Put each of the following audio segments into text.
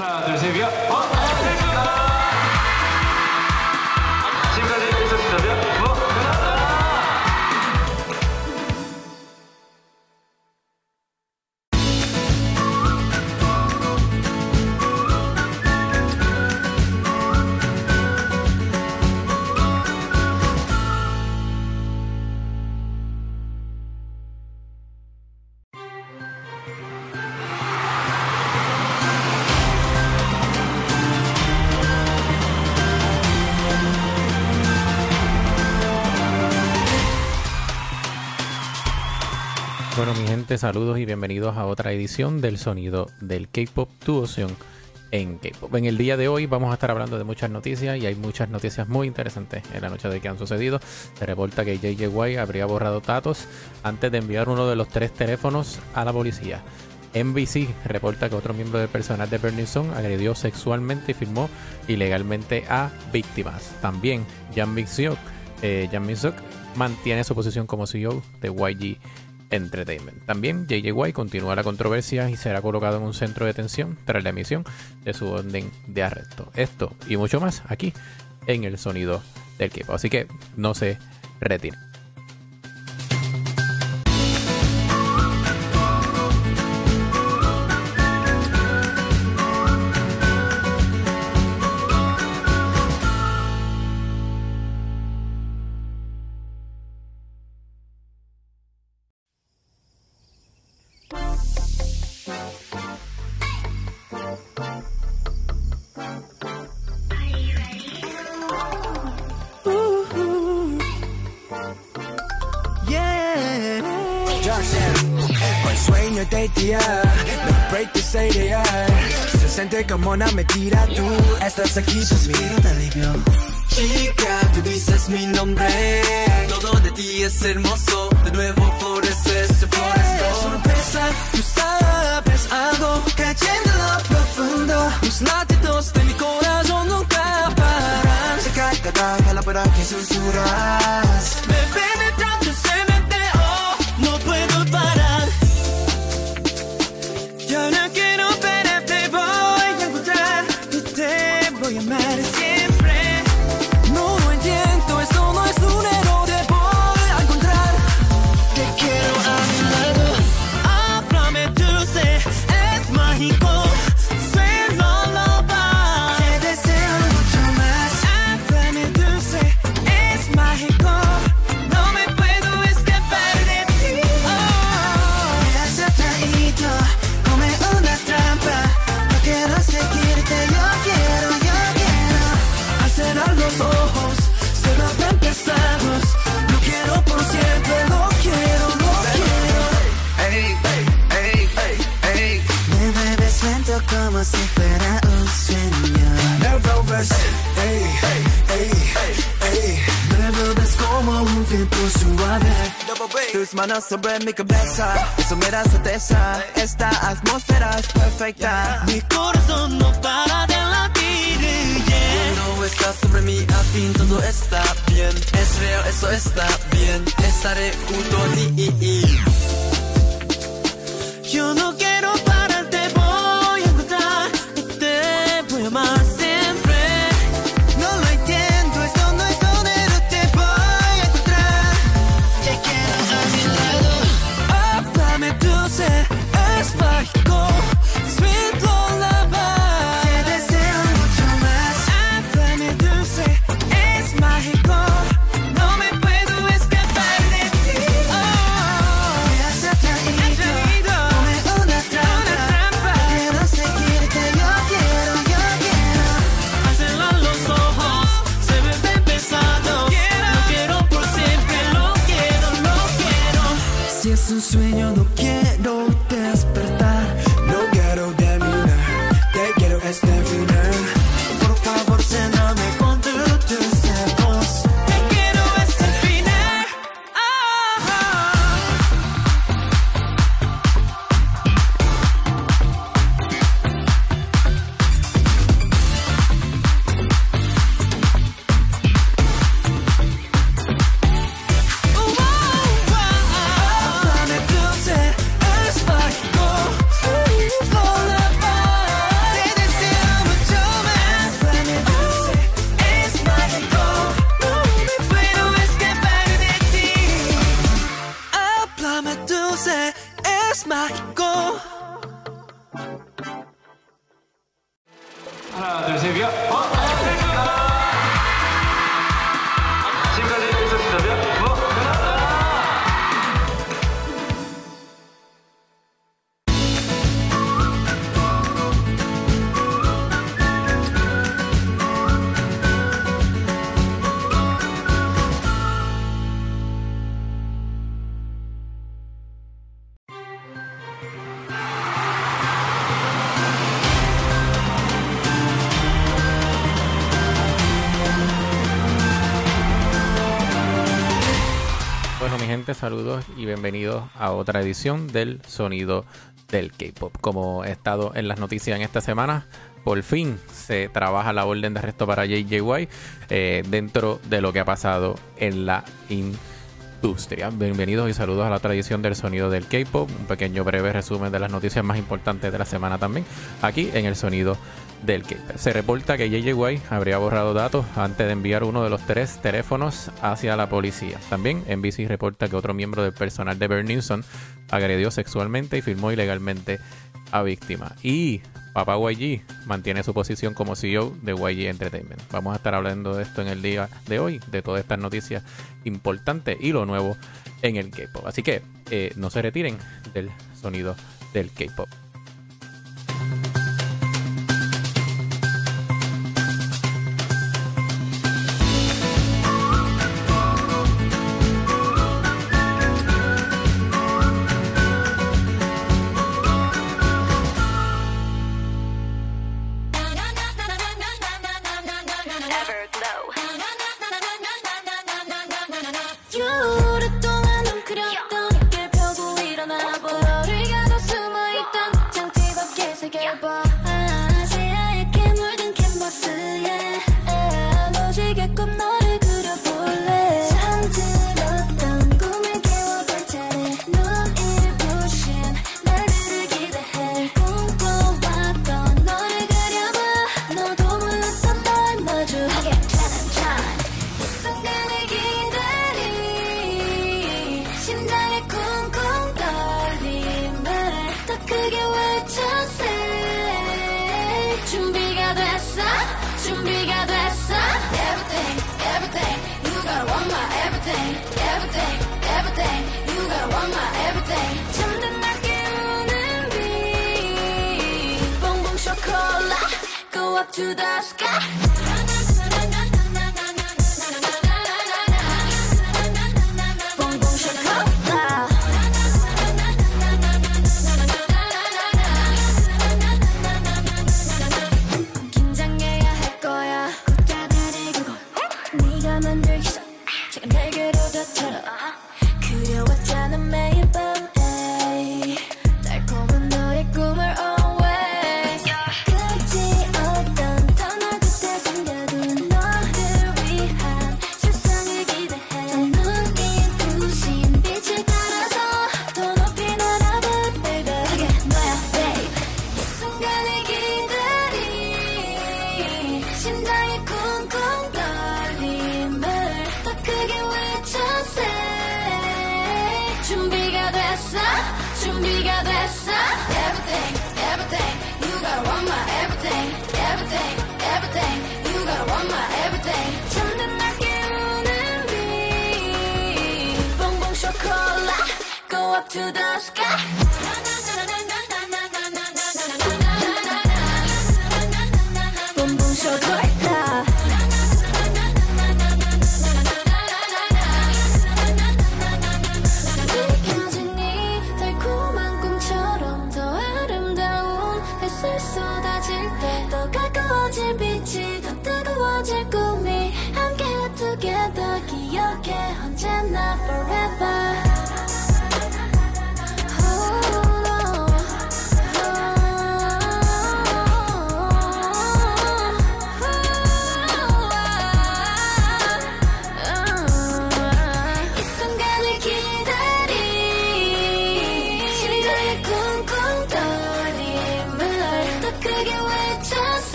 하나, 둘, 셋, 위아. Saludos y bienvenidos a otra edición del sonido del K-Pop Tu Opción en K-Pop. En el día de hoy vamos a estar hablando de muchas noticias y hay muchas noticias muy interesantes en la noche de que han sucedido. Se reporta que JJY habría borrado datos antes de enviar uno de los tres teléfonos a la policía. NBC reporta que otro miembro del personal de Burning Song agredió sexualmente y filmó ilegalmente a víctimas. También Jan Mik-seok eh, mantiene su posición como CEO de YG Entertainment. También JJY continúa la controversia y será colocado en un centro de detención tras la emisión de su orden de arresto. Esto y mucho más aquí en el sonido del equipo. Así que no se retire. Como una mentira, tú estás aquí Suspiro de alivio. Chica, tú dices mi nombre. Todo de ti es hermoso. De nuevo floreces, te florezco. Sorpresa, tú sabes algo cayendo en lo profundo. Los latidos de mi corazón nunca paran. Se cae cada palabra que susurras. Me penetrando se como si fuera un sueño. Me vuelves, ey, ey, ey. Me vuelves como un viento suave. Tus manos sobre mi cabeza. Eso me da certeza. Esta atmósfera es perfecta. Mi corazón no para de latir. yeah. No estás sobre mí, al fin todo está bien. Es real, eso está bien. Estaré junto a ti. Yo no quiero parar, saludos y bienvenidos a otra edición del Sonido del K-Pop. Como he estado en las noticias en esta semana, por fin se trabaja la orden de arresto para JJY eh, dentro de lo que ha pasado en la industria. Bienvenidos y saludos a la tradición del sonido del K-Pop, un pequeño breve resumen de las noticias más importantes de la semana también, aquí en el sonido del Cape. Se reporta que JJ White habría borrado datos antes de enviar uno de los tres teléfonos hacia la policía. También NBC reporta que otro miembro del personal de Bert Newsom agredió sexualmente y firmó ilegalmente a víctima. Y Papá YG mantiene su posición como CEO de YG Entertainment. Vamos a estar hablando de esto en el día de hoy, de todas estas noticias importantes y lo nuevo en el K-Pop. Así que eh, no se retiren del sonido del K-Pop. to the sky.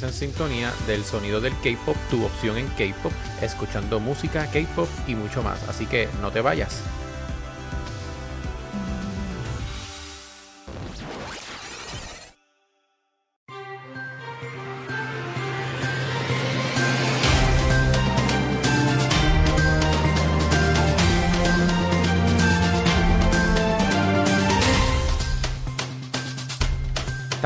En sintonía del sonido del K-pop, tu opción en K-pop, escuchando música, K-pop y mucho más. Así que no te vayas.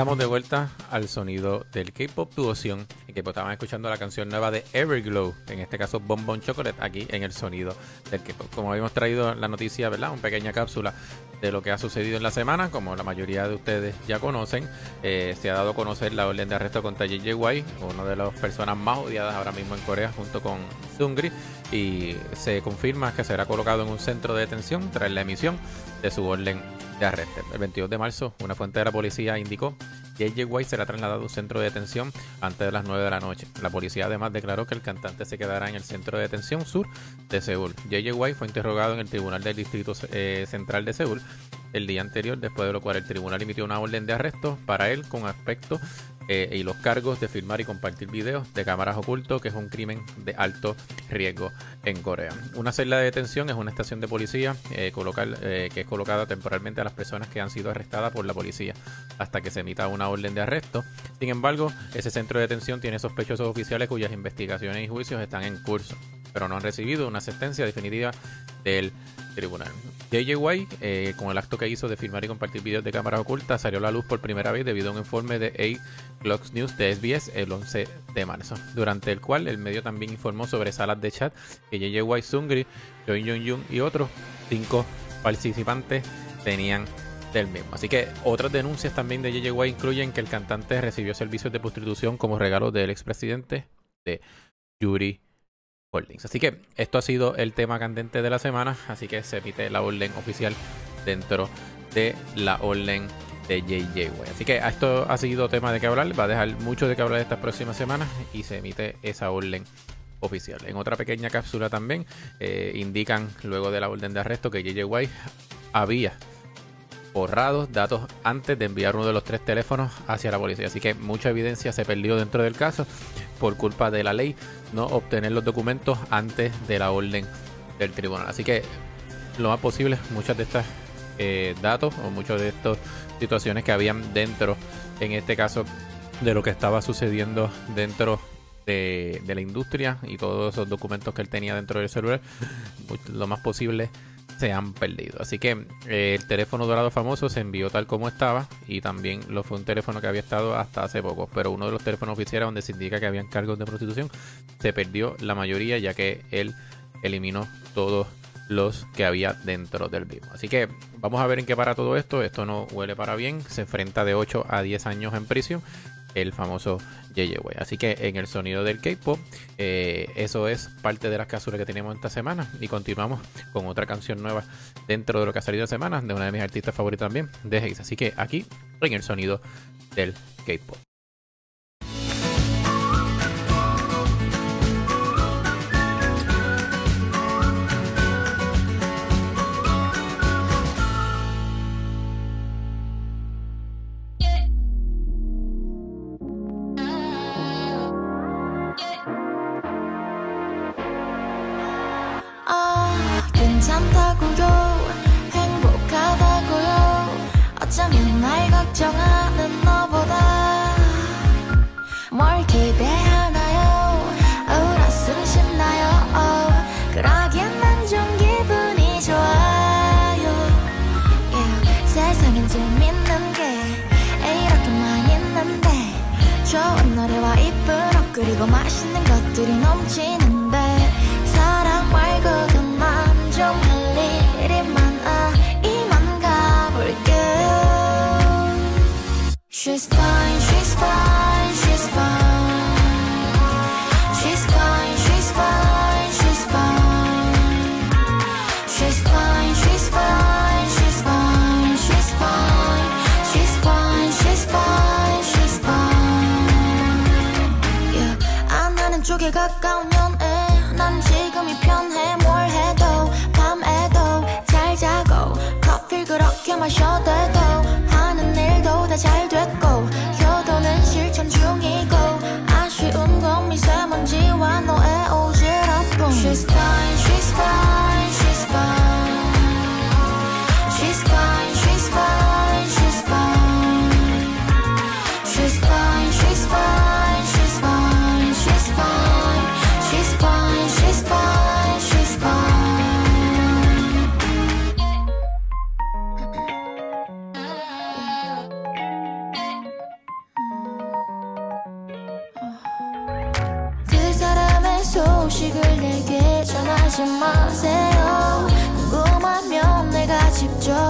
De vuelta al sonido del K-pop tu opción. Y que pues, estaban escuchando la canción nueva de Everglow, en este caso Bonbon Chocolate, aquí en el sonido del K-pop. Como habíamos traído la noticia, ¿verdad? Una pequeña cápsula de lo que ha sucedido en la semana, como la mayoría de ustedes ya conocen, eh, se ha dado a conocer la orden de arresto contra JJY, una de las personas más odiadas ahora mismo en Corea, junto con Sungri, y se confirma que será colocado en un centro de detención tras la emisión de su orden de arresto. El 22 de marzo, una fuente de la policía indicó que JJ White será trasladado a un centro de detención antes de las 9 de la noche. La policía además declaró que el cantante se quedará en el centro de detención sur de Seúl. JJ White fue interrogado en el Tribunal del Distrito eh, Central de Seúl el día anterior, después de lo cual el tribunal emitió una orden de arresto para él con aspecto eh, y los cargos de filmar y compartir videos de cámaras ocultos, que es un crimen de alto riesgo en Corea. Una celda de detención es una estación de policía eh, eh, que es colocada temporalmente a las personas que han sido arrestadas por la policía hasta que se emita una orden de arresto. Sin embargo, ese centro de detención tiene sospechosos oficiales cuyas investigaciones y juicios están en curso, pero no han recibido una sentencia definitiva del tribunal. JJY, eh, con el acto que hizo de filmar y compartir videos de cámaras ocultas, salió a la luz por primera vez debido a un informe de A Clocks News de SBS el 11 de marzo, durante el cual el medio también informó sobre salas de chat que JJY Sungri, Jong Jung Jung y otros cinco participantes tenían del mismo. Así que otras denuncias también de JJY incluyen que el cantante recibió servicios de prostitución como regalo del expresidente de Yuri Así que esto ha sido el tema candente de la semana, así que se emite la orden oficial dentro de la orden de JJ Así que esto ha sido tema de que hablar, va a dejar mucho de que hablar estas próximas semanas y se emite esa orden oficial. En otra pequeña cápsula también eh, indican luego de la orden de arresto que JJ había borrado datos antes de enviar uno de los tres teléfonos hacia la policía. Así que mucha evidencia se perdió dentro del caso por culpa de la ley no obtener los documentos antes de la orden del tribunal. Así que lo más posible, muchas de estas eh, datos o muchas de estas situaciones que habían dentro, en este caso, de lo que estaba sucediendo dentro de, de la industria y todos esos documentos que él tenía dentro del celular, lo más posible se han perdido. Así que eh, el teléfono dorado famoso se envió tal como estaba y también lo fue un teléfono que había estado hasta hace poco. Pero uno de los teléfonos oficiales donde se indica que habían cargos de prostitución se perdió la mayoría ya que él eliminó todos los que había dentro del mismo. Así que vamos a ver en qué para todo esto. Esto no huele para bien. Se enfrenta de 8 a 10 años en prisión el famoso JJ Así que en el sonido del K-pop, eh, eso es parte de las cápsulas que tenemos esta semana. Y continuamos con otra canción nueva dentro de lo que ha salido esta semana, de una de mis artistas favoritos también, de Haze. Así que aquí, en el sonido del K-pop. 그리고 맛있는 것들이 넘치는데 사랑 말고 그만 좀 할 일이 많아 이만 가볼게 She's fine, 어떻게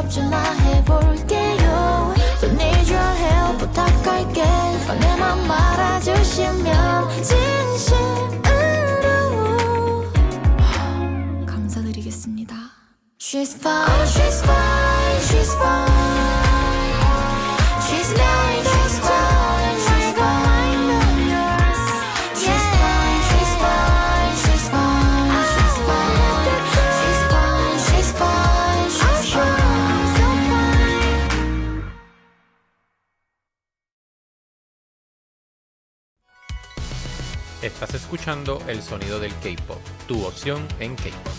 협 좀나 해볼게요 Don't need your help 부탁할게 내맘 알아주시면 진심으로 감사드리겠습니다 She's fine, she's fine, she's fine She's not Estás escuchando el sonido del K-Pop, tu opción en K-Pop.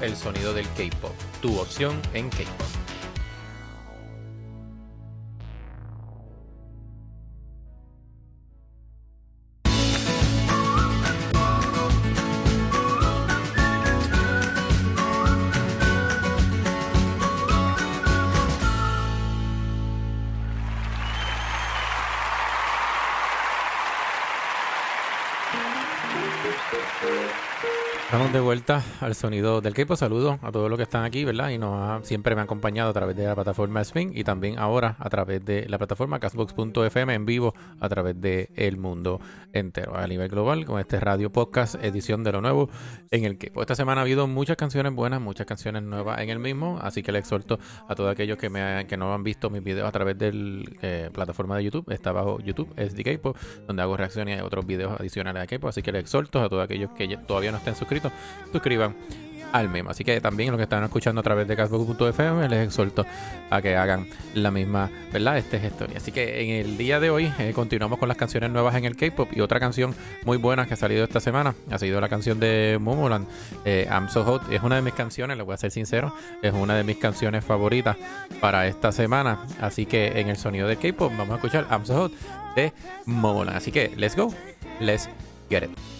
el sonido del K-Pop, tu opción en K-Pop. Estamos de vuelta al sonido del K-pop. Saludos a todos los que están aquí, ¿verdad? Y nos ha- siempre me han acompañado a través de la plataforma Spin y también ahora a través de la plataforma Castbox.fm en vivo a través de el mundo entero a nivel global con este radio podcast edición de lo nuevo en el K-pop. Esta semana ha habido muchas canciones buenas, muchas canciones nuevas en el mismo, así que le exhorto a todos aquellos que, me, que no han visto mis videos a través de la plataforma de YouTube. Está bajo YouTube, es de K-pop, donde hago reacciones y otros videos adicionales a K-pop. Así que le exhorto a todos aquellos que ya- no estén suscritos, suscriban al mismo. Así que también los que están escuchando a través de Castbox.fm les exhorto a que hagan la misma, ¿verdad? Este gesto. Así que en el día de hoy eh, continuamos con las canciones nuevas en el K-pop y otra canción muy buena que ha salido esta semana ha sido la canción de Momoland, eh, I'm So Hot. Es una de mis canciones, les voy a ser sincero, es una de mis canciones favoritas para esta semana. Así que en el sonido del K-pop vamos a escuchar I'm So Hot de Momoland. Así que let's go, let's get it.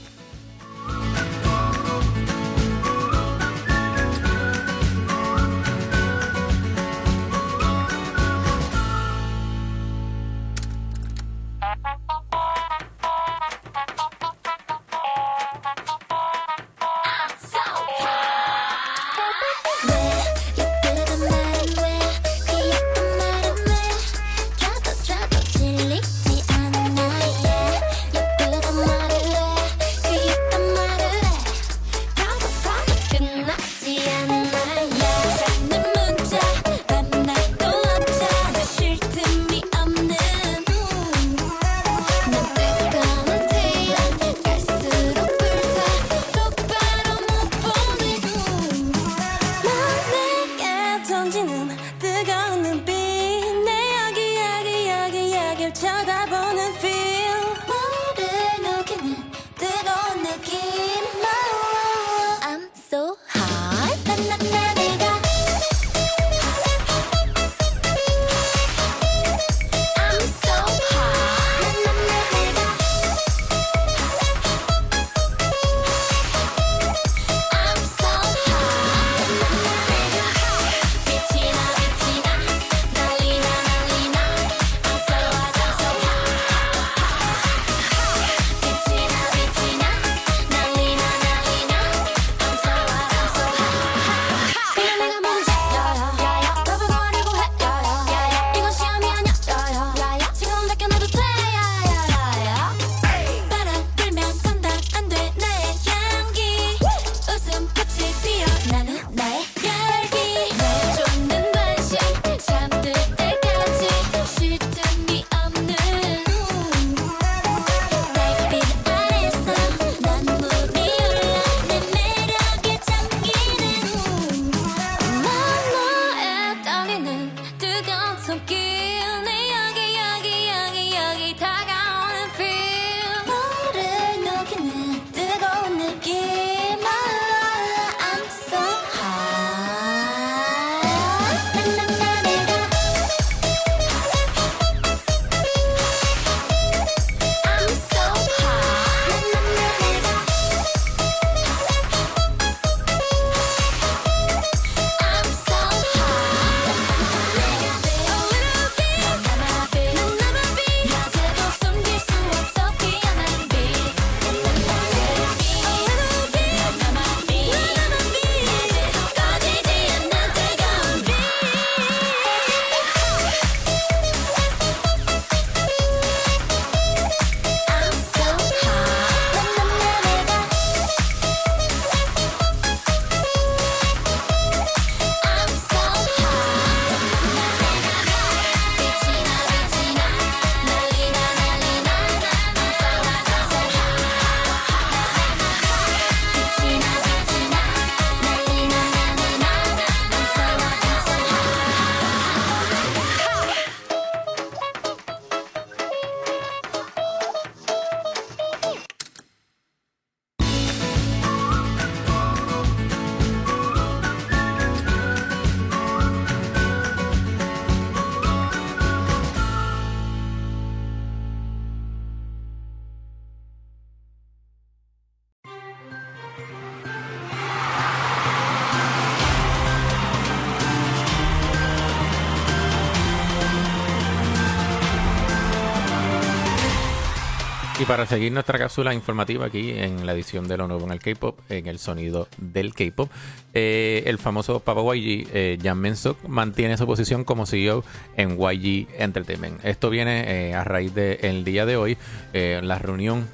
Y para seguir nuestra cápsula informativa aquí en la edición de lo nuevo en el K-pop, en el sonido del K-pop, eh, el famoso Papa YG, eh, Jan Mensok, mantiene su posición como CEO en YG Entertainment. Esto viene eh, a raíz del día de hoy, eh, la reunión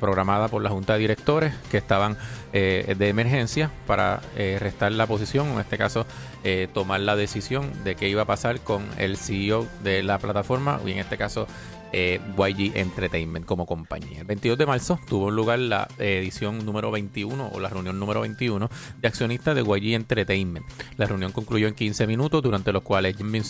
programada por la Junta de Directores que estaban de emergencia para restar la posición, en este caso tomar la decisión de qué iba a pasar con el CEO de la plataforma, y en este caso eh, YG Entertainment como compañía. El 22 de marzo tuvo lugar la eh, edición número 21 o la reunión número 21 de accionistas de YG Entertainment. La reunión concluyó en 15 minutos, durante los cuales Jim Min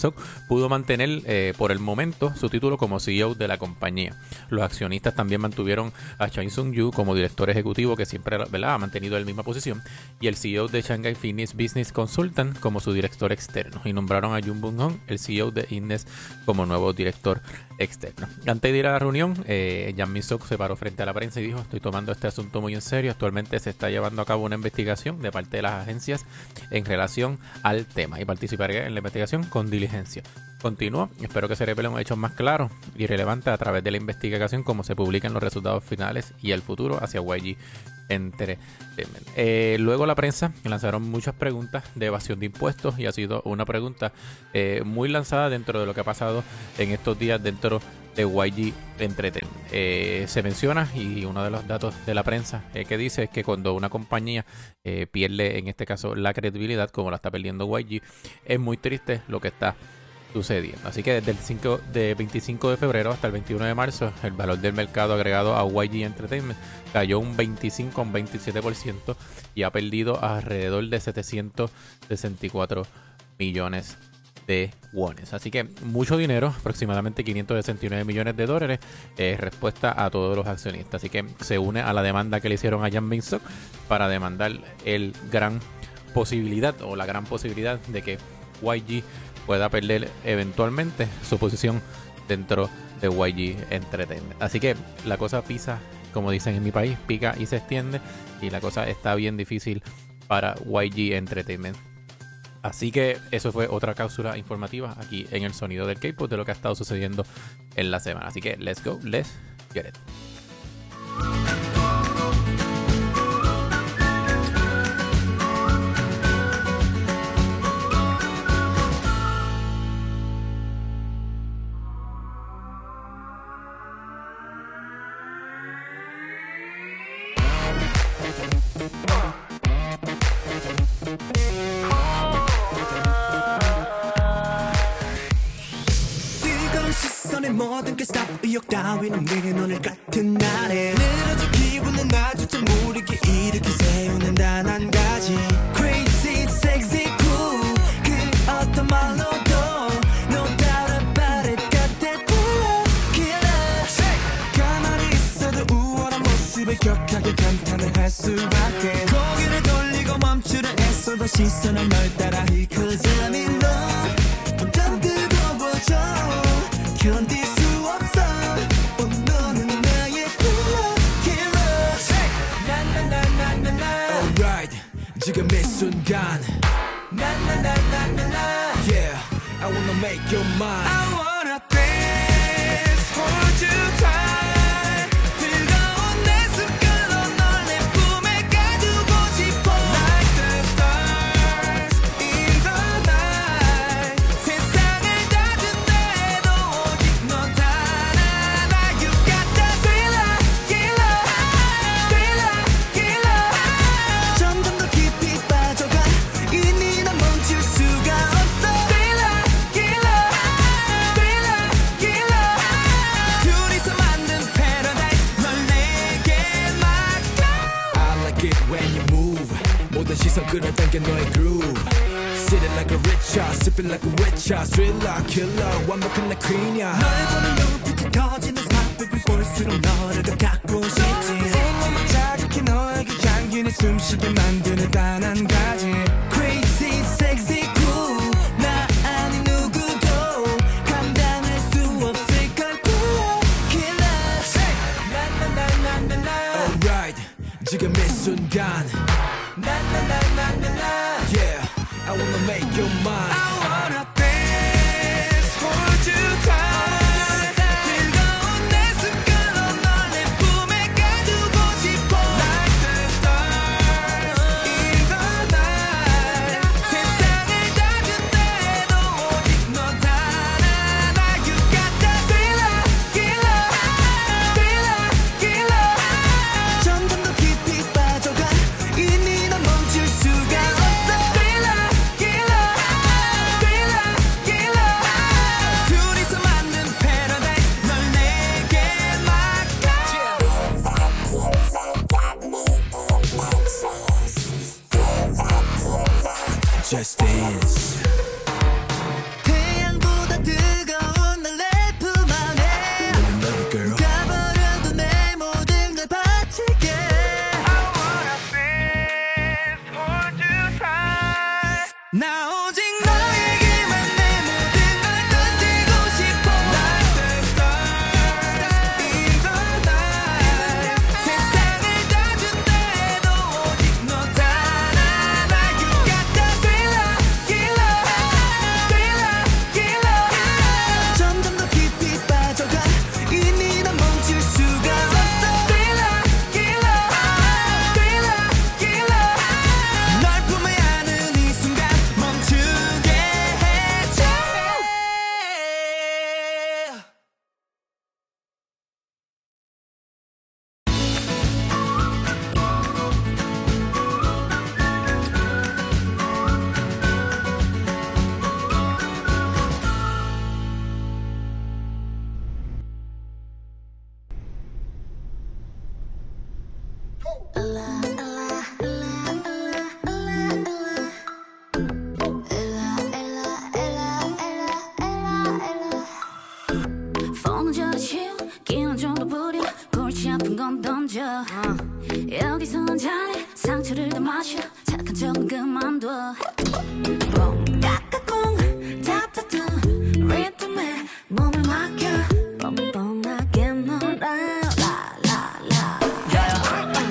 pudo mantener eh, por el momento su título como CEO de la compañía. Los accionistas también mantuvieron a Chain Sung Yu como director ejecutivo, que siempre ¿verdad? ha mantenido la misma posición, y el CEO de Shanghai Fitness Business Consultant como su director externo. Y nombraron a Jun Bung Hong, el CEO de Innes, como nuevo director externo. Antes de ir a la reunión, eh, Jan Min-sok se paró frente a la prensa y dijo, estoy tomando este asunto muy en serio. Actualmente se está llevando a cabo una investigación de parte de las agencias en relación al tema y participaré en la investigación con diligencia. Continúa, espero que se revelen hechos más claros y relevantes a través de la investigación como se publican los resultados finales y el futuro hacia YG Entertainment. Eh, luego la prensa lanzaron muchas preguntas de evasión de impuestos y ha sido una pregunta eh, muy lanzada dentro de lo que ha pasado en estos días dentro de YG Entertainment. Eh, se menciona y uno de los datos de la prensa eh, que dice es que cuando una compañía eh, pierde en este caso la credibilidad como la está perdiendo YG es muy triste lo que está sucediendo. Así que desde el 5 de 25 de febrero hasta el 21 de marzo, el valor del mercado agregado a YG Entertainment cayó un 25 a un 27% y ha perdido alrededor de 764 millones de wones. Así que mucho dinero, aproximadamente 569 millones de dólares, eh, respuesta a todos los accionistas. Así que se une a la demanda que le hicieron a Jan Bin-sok para demandar el gran posibilidad o la gran posibilidad de que YG pueda perder eventualmente su posición dentro de YG Entertainment. Así que la cosa pisa, como dicen en mi país, pica y se extiende y la cosa está bien difícil para YG Entertainment. Así que eso fue otra cápsula informativa aquí en el sonido del K-pop de lo que ha estado sucediendo en la semana. Así que let's go, let's get it. 스릴러 킬러 완벽한 나 그냥 먹는 저침 기운 좀더 부려 골치 아픈 건 던져. 어. 여기선 잘해 상처를 더 마셔. 착한 척은 그만둬. 뽕 까까꿍 탑타타 리듬에 몸을 맡겨 뻔뻔하게 놀아 라라라.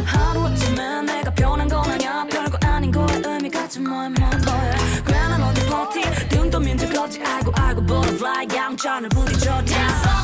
하루아침에 내가 변한 건 아니야. 별거 아닌 거에 의미 같지 뭐만 보여. 그래 난 어디 버티 등도 민지 거지. 알고 알고 butterfly. 양전을 부딪혀 down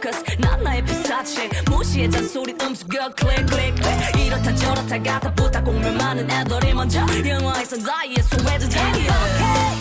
focus. 난 나의 피사체. 무시의 잔소리 음수격 클릭 클릭 클릭. 이렇다 저렇다 같아 부탁 공멸 많은 애들이 먼저 영화에선 이의 소외주자 It's okay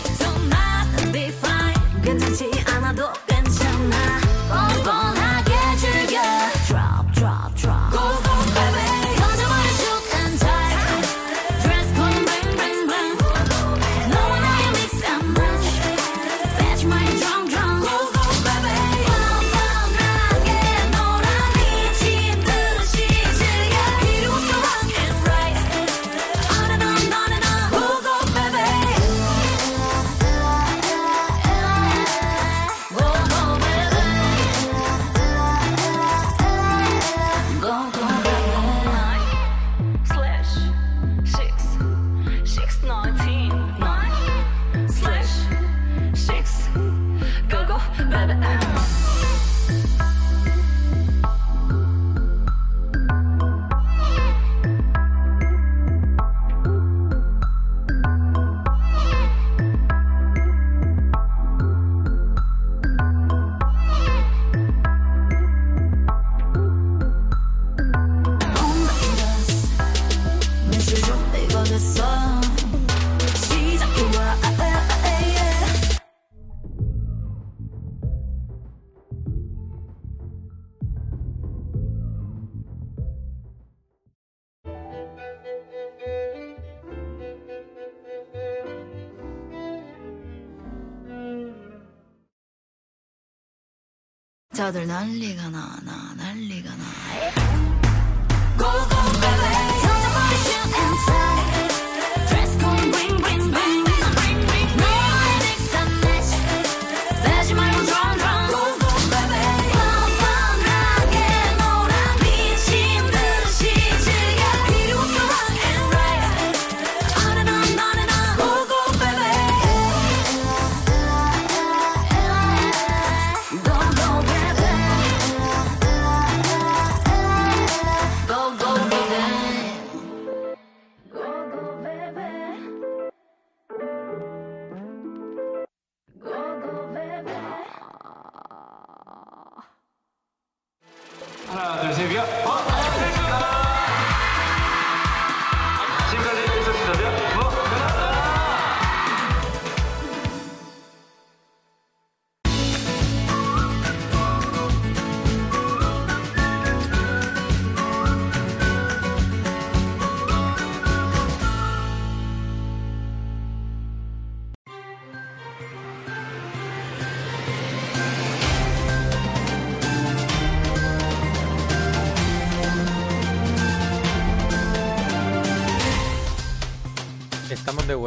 여자들 난리가 나나 나.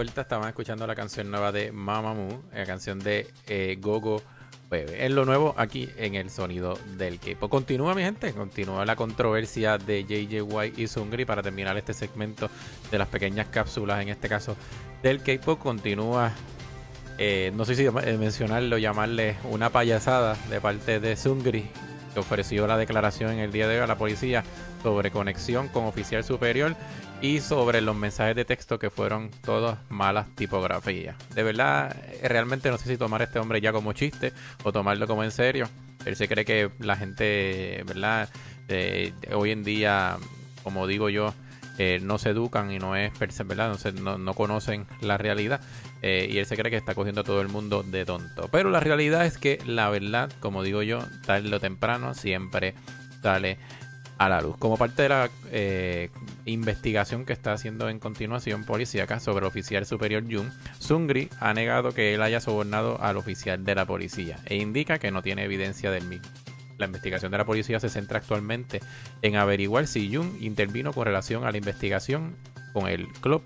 Estaban escuchando la canción nueva de Mamamoo, la canción de eh, Gogo Bebe. Es lo nuevo aquí en el sonido del K-pop. Continúa, mi gente. Continúa la controversia de JJY y Sungri para terminar este segmento de las pequeñas cápsulas, en este caso del K-pop. Continúa, eh, no sé si eh, mencionarlo, llamarle una payasada de parte de Sungri, que ofreció la declaración en el día de hoy a la policía sobre conexión con oficial superior y sobre los mensajes de texto que fueron todas malas tipografías. De verdad, eh, realmente no sé si tomar a este hombre ya como chiste o tomarlo como en serio. Él se cree que la gente, ¿verdad? Eh, hoy en día, como digo yo, eh, no se educan y no es, ¿verdad? No, se- no, no conocen la realidad. y él se cree que está cogiendo a todo el mundo de tonto. Pero la realidad es que la verdad, como digo yo, tarde o temprano siempre sale a la luz. Como parte de la eh, investigación que está haciendo en continuación policíaca sobre el oficial superior Jun, Sungri ha negado que él haya sobornado al oficial de la policía e indica que no tiene evidencia del mismo. La investigación de la policía se centra actualmente en averiguar si Jun intervino con relación a la investigación con el club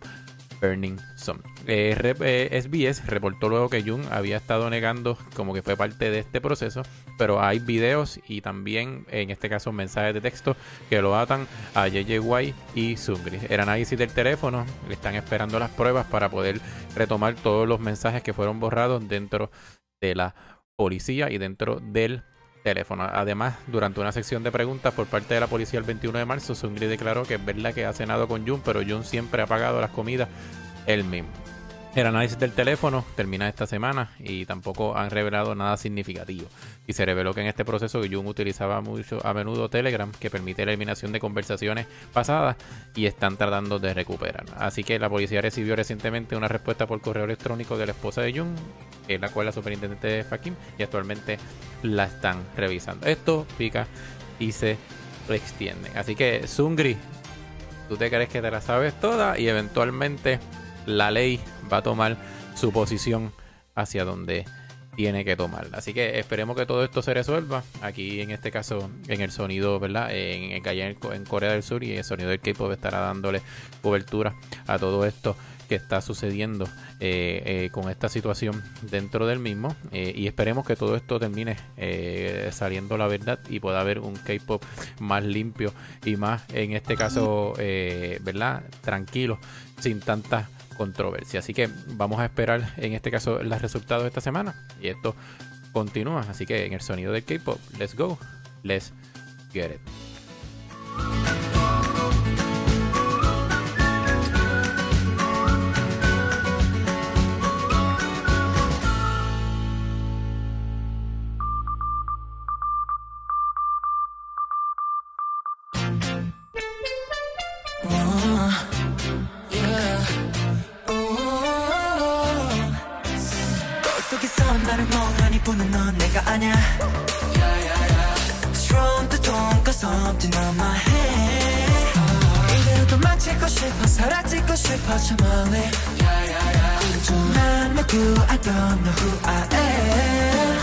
Burning Sun. Eh, rep- eh, SBS reportó luego que Jun había estado negando como que fue parte de este proceso, pero hay videos y también en este caso mensajes de texto que lo atan a JJY y Sungri. El análisis del teléfono, le están esperando las pruebas para poder retomar todos los mensajes que fueron borrados dentro de la policía y dentro del teléfono. Además, durante una sección de preguntas por parte de la policía el 21 de marzo, Sungri declaró que es verdad que ha cenado con Jun, pero Jun siempre ha pagado las comidas él mismo. El análisis del teléfono termina esta semana y tampoco han revelado nada significativo. Y se reveló que en este proceso Jun utilizaba mucho a menudo Telegram, que permite la eliminación de conversaciones pasadas y están tratando de recuperar. Así que la policía recibió recientemente una respuesta por correo electrónico de la esposa de Jun, que es la cual la superintendente de Fakim, y actualmente la están revisando. Esto pica y se extiende. Así que Sungri, tú te crees que te la sabes toda y eventualmente la ley va a tomar su posición hacia donde tiene que tomarla. Así que esperemos que todo esto se resuelva. Aquí en este caso, en el sonido, ¿verdad? En, en, en, Corea del Sur y el sonido del K-pop estará dándole cobertura a todo esto que está sucediendo eh, eh, con esta situación dentro del mismo eh, y esperemos que todo esto termine saliendo la verdad y pueda haber un K-pop más limpio y más en este caso verdad tranquilo sin tantas controversia. Así que vamos a esperar en este caso los resultados de esta semana. Y esto continúa. Así que en el sonido del K-pop, let's go, let's get it. 나를 멍하니 보는 넌 내가 아냐 Strong 또 don't something on my head. 이대로 도망치고 싶어 사라지고 싶어 저 멀리 난 누구 I don't know who I am.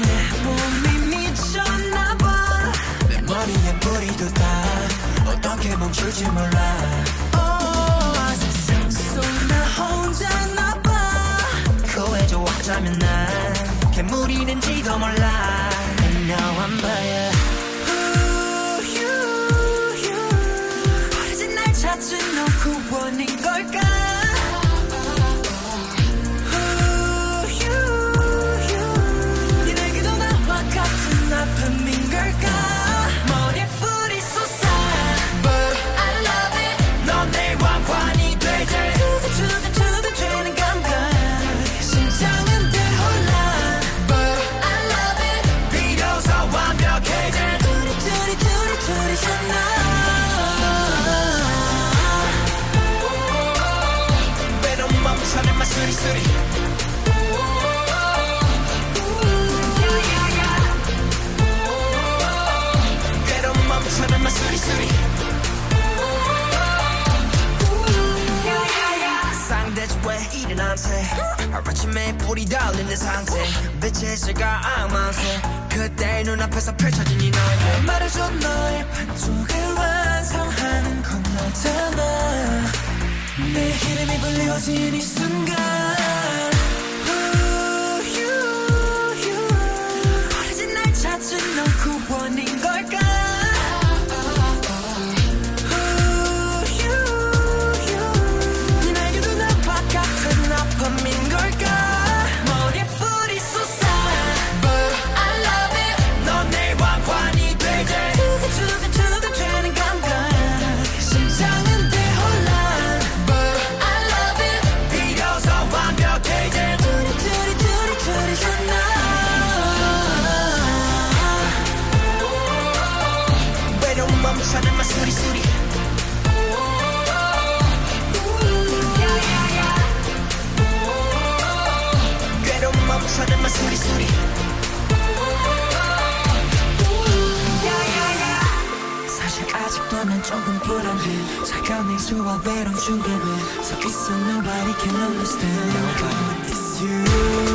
내 몸이 미쳤나봐. 내 머리에 뿌리도 다. 어떻게 멈출지 몰라. Oh, 세상 속나 혼자나봐 구해줘 어쩌면 난 괴물이 된지도 몰라. And now I'm by 버 빛이 시가 악마세 그때 눈앞에서 펼쳐진 이 너의 말해줘 너의 반쪽을 완성하는 건 너잖아. 내 이름이 불리워진 이 순간. 좋아 but I'm 중간에 So it's so nobody can understand. Nobody, it's you.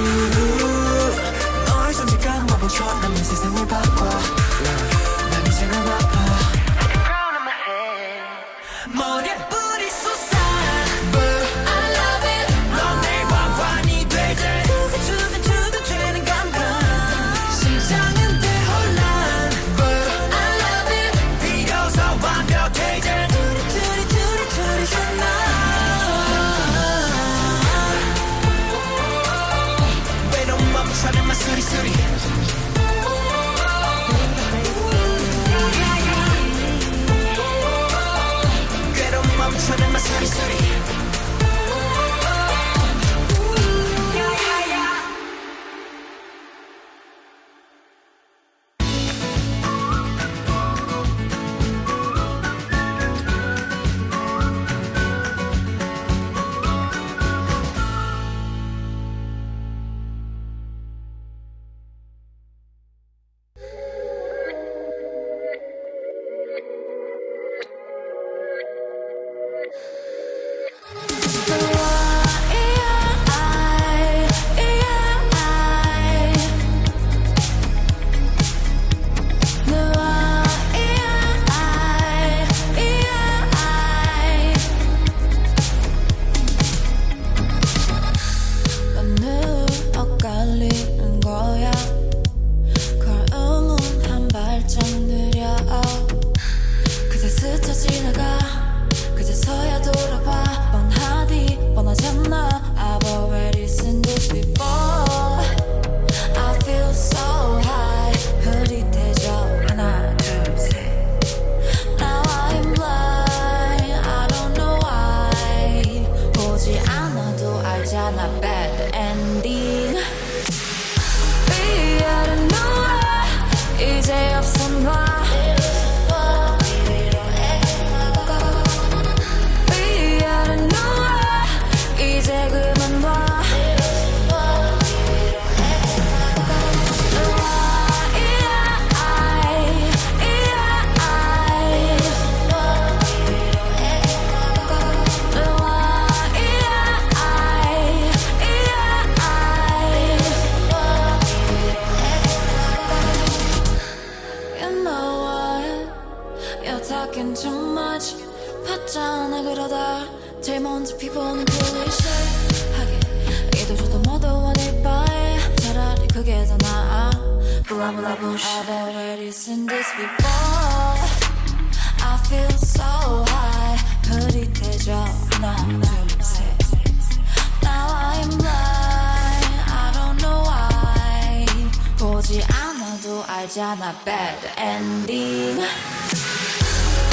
보지 않아도 알잖아 bad ending.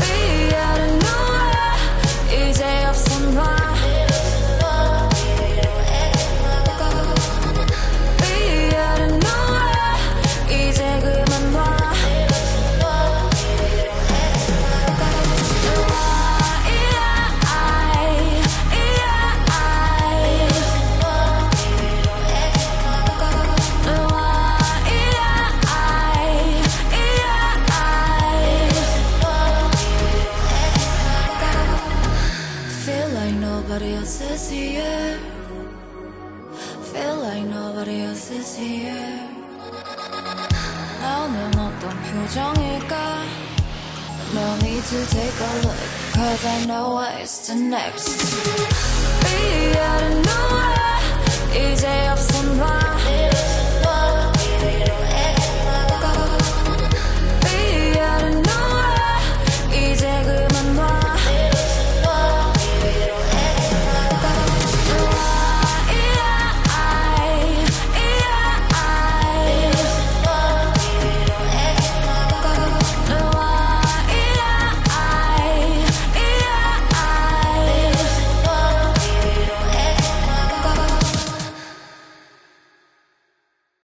위아래 누워 이제 없어 나 to take a look, cause I know what's the next. Be out of nowhere, 이제 없은 말.